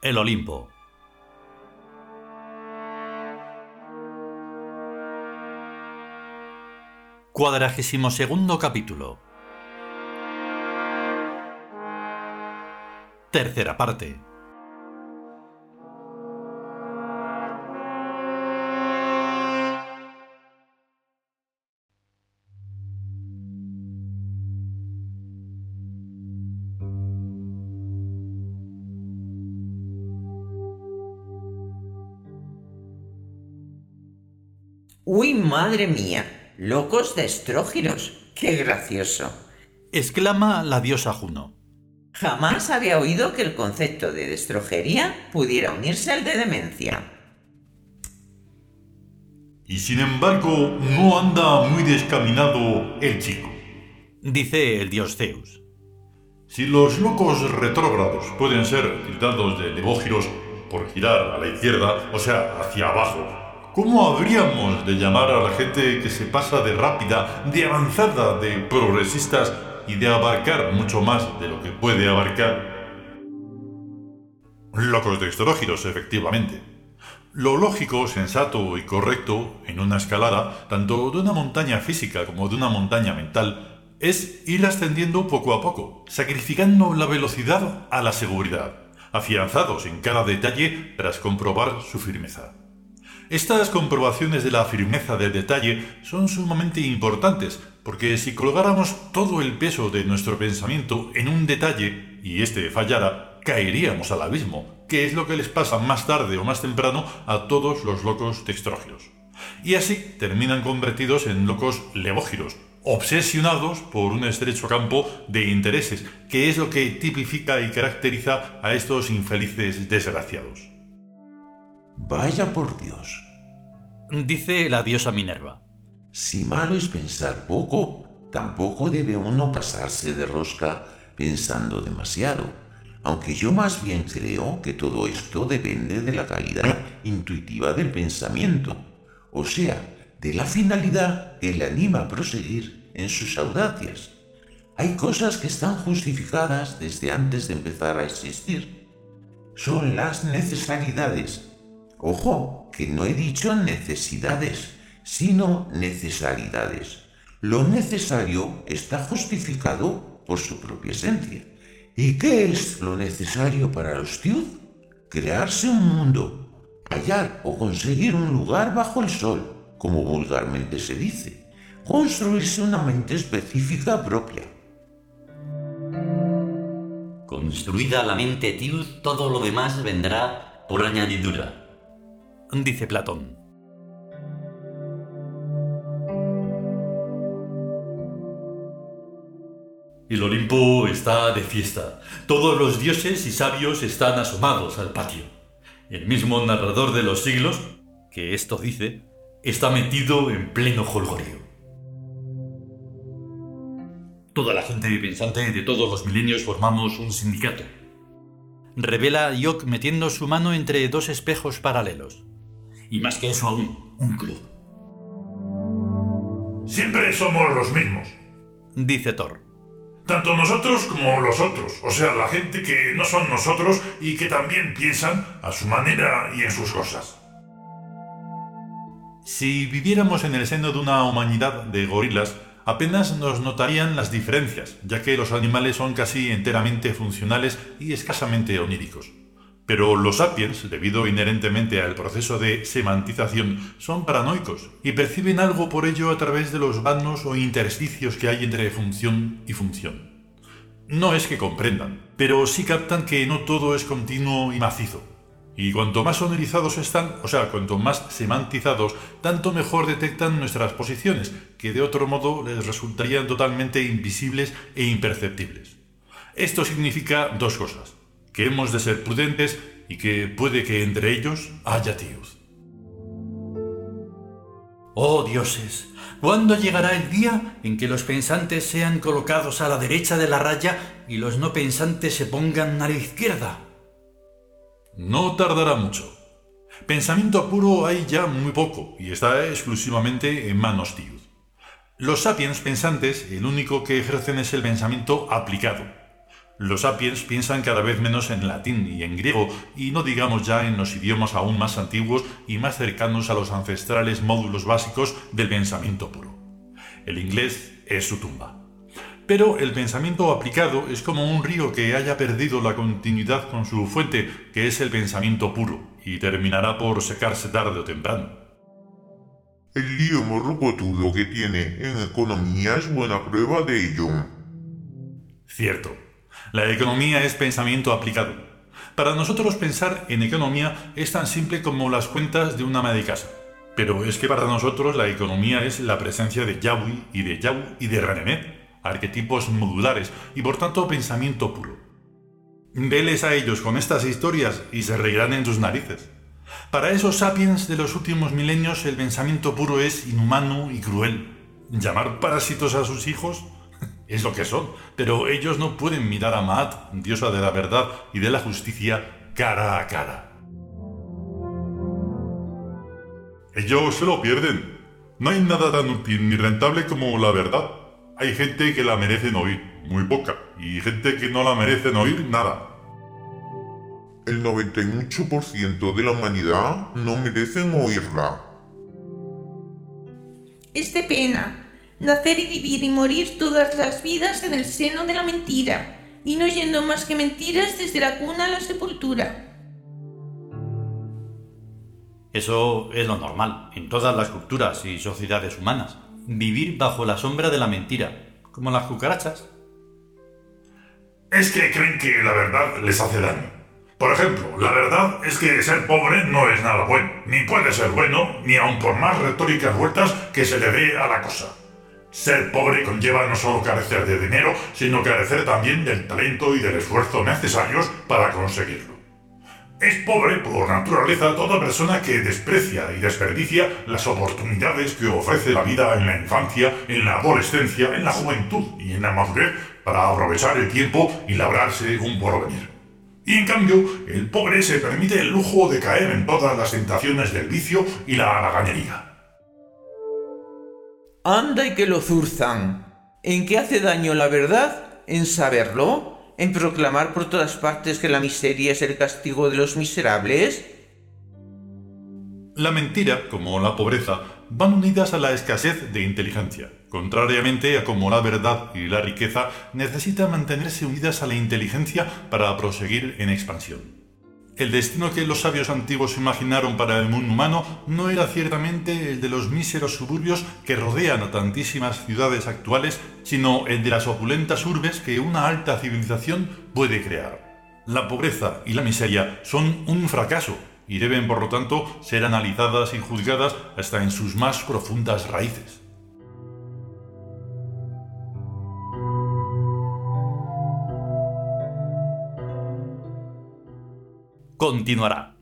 El Olimpo. Cuadragésimo segundo capítulo. Tercera parte. ¡Uy, madre mía! ¡Locos de estrógiros! ¡Qué gracioso! exclama la diosa Juno. Jamás había oído que el concepto de destrojería pudiera unirse al de demencia. Y sin embargo, no anda muy descaminado el chico. Dice el dios Zeus. Si los locos retrógrados pueden ser tildados de levógiros por girar a la izquierda, o sea, hacia abajo, ¿Cómo habríamos de llamar a la gente que se pasa de rápida, de avanzada, de progresistas y de abarcar mucho más de lo que puede abarcar? Locos dexterógiros, efectivamente. Lo lógico, sensato y correcto en una escalada, tanto de una montaña física como de una montaña mental, es ir ascendiendo poco a poco, sacrificando la velocidad a la seguridad, afianzados en cada detalle tras comprobar su firmeza. Estas comprobaciones de la firmeza del detalle son sumamente importantes, porque si colgáramos todo el peso de nuestro pensamiento en un detalle y éste fallara, caeríamos al abismo, que es lo que les pasa más tarde o más temprano a todos los locos dextrógiros. Y así terminan convertidos en locos levógiros, obsesionados por un estrecho campo de intereses, que es lo que tipifica y caracteriza a estos infelices desgraciados. Vaya por Dios. Dice la diosa Minerva. Si malo es pensar poco, tampoco debe uno pasarse de rosca pensando demasiado. Aunque yo más bien creo que todo esto depende de la calidad intuitiva del pensamiento, o sea, de la finalidad que le anima a proseguir en sus audacias. Hay cosas que están justificadas desde antes de empezar a existir. Son las necesidades Ojo, que no he dicho necesidades, sino necesaridades. Lo necesario está justificado por su propia esencia. ¿Y qué es lo necesario para los Tiud? Crearse un mundo, hallar o conseguir un lugar bajo el sol, como vulgarmente se dice. Construirse una mente específica propia. Construida la mente Tiud, todo lo demás vendrá por añadidura dice Platón. El Olimpo está de fiesta. Todos los dioses y sabios están asomados al patio. El mismo narrador de los siglos, que esto dice, está metido en pleno jolgorio. Toda la gente pensante de todos los milenios formamos un sindicato. Revela Yok metiendo su mano entre dos espejos paralelos y más que eso aún, un club. Siempre somos los mismos, dice Thor. Tanto nosotros como los otros, o sea, la gente que no son nosotros y que también piensan a su manera y en sus cosas. Si viviéramos en el seno de una humanidad de gorilas, apenas nos notarían las diferencias, ya que los animales son casi enteramente funcionales y escasamente oníricos. Pero los sapiens, debido inherentemente al proceso de semantización, son paranoicos y perciben algo por ello a través de los vanos o intersticios que hay entre función y función. No es que comprendan, pero sí captan que no todo es continuo y macizo. Y cuanto más sonorizados están, o sea, cuanto más semantizados, tanto mejor detectan nuestras posiciones, que de otro modo les resultarían totalmente invisibles e imperceptibles. Esto significa dos cosas que hemos de ser prudentes y que puede que entre ellos haya tíos. Oh dioses, ¿cuándo llegará el día en que los pensantes sean colocados a la derecha de la raya y los no pensantes se pongan a la izquierda? No tardará mucho. Pensamiento puro hay ya muy poco y está exclusivamente en manos tíos. Los sapiens pensantes, el único que ejercen es el pensamiento aplicado, Los sapiens piensan cada vez menos en latín y en griego, y no digamos ya en los idiomas aún más antiguos y más cercanos a los ancestrales módulos básicos del pensamiento puro. El inglés es su tumba. Pero el pensamiento aplicado es como un río que haya perdido la continuidad con su fuente, que es el pensamiento puro, y terminará por secarse tarde o temprano. El lío morrocotudo que tiene en economía es buena prueba de ello. Cierto. La economía es pensamiento aplicado. Para nosotros pensar en economía es tan simple como las cuentas de una ama de casa. Pero es que para nosotros la economía es la presencia de Yahweh y de Yahweh y de Renemet, arquetipos modulares y por tanto pensamiento puro. Veles a ellos con estas historias y se reirán en tus narices. Para esos sapiens de los últimos milenios el pensamiento puro es inhumano y cruel. Llamar parásitos a sus hijos es lo que son, pero ellos no pueden mirar a Maat, diosa de la verdad y de la justicia, cara a cara. Ellos se lo pierden. No hay nada tan útil ni rentable como la verdad. Hay gente que la merecen oír, muy poca, y gente que no la merecen oír nada. El 98% de la humanidad no merecen oírla. Es de pena nacer y vivir y morir todas las vidas en el seno de la mentira, y no yendo más que mentiras desde la cuna a la sepultura. Eso es lo normal en todas las culturas y sociedades humanas vivir bajo la sombra de la mentira, como las cucarachas. Es que creen que la verdad les hace daño. Por ejemplo, la verdad es que ser pobre no es nada bueno, ni puede ser bueno, ni aun por más retóricas vueltas que se le dé a la cosa. Ser pobre conlleva no solo carecer de dinero, sino carecer también del talento y del esfuerzo necesarios para conseguirlo. Es pobre por naturaleza toda persona que desprecia y desperdicia las oportunidades que ofrece la vida en la infancia, en la adolescencia, en la juventud y en la madurez para aprovechar el tiempo y labrarse un porvenir. Y en cambio, el pobre se permite el lujo de caer en todas las tentaciones del vicio y la haraganería. Anda y que lo zurzan. ¿En qué hace daño la verdad? ¿En saberlo? en proclamar por todas partes que la miseria es el castigo de los miserables? La mentira, como la pobreza, van unidas a la escasez de inteligencia, contrariamente a como la verdad y la riqueza necesitan mantenerse unidas a la inteligencia para proseguir en expansión. El destino que los sabios antiguos imaginaron para el mundo humano no era ciertamente el de los míseros suburbios que rodean a tantísimas ciudades actuales, sino el de las opulentas urbes que una alta civilización puede crear. La pobreza y la miseria son un fracaso y deben, por lo tanto, ser analizadas y juzgadas hasta en sus más profundas raíces. Continuará.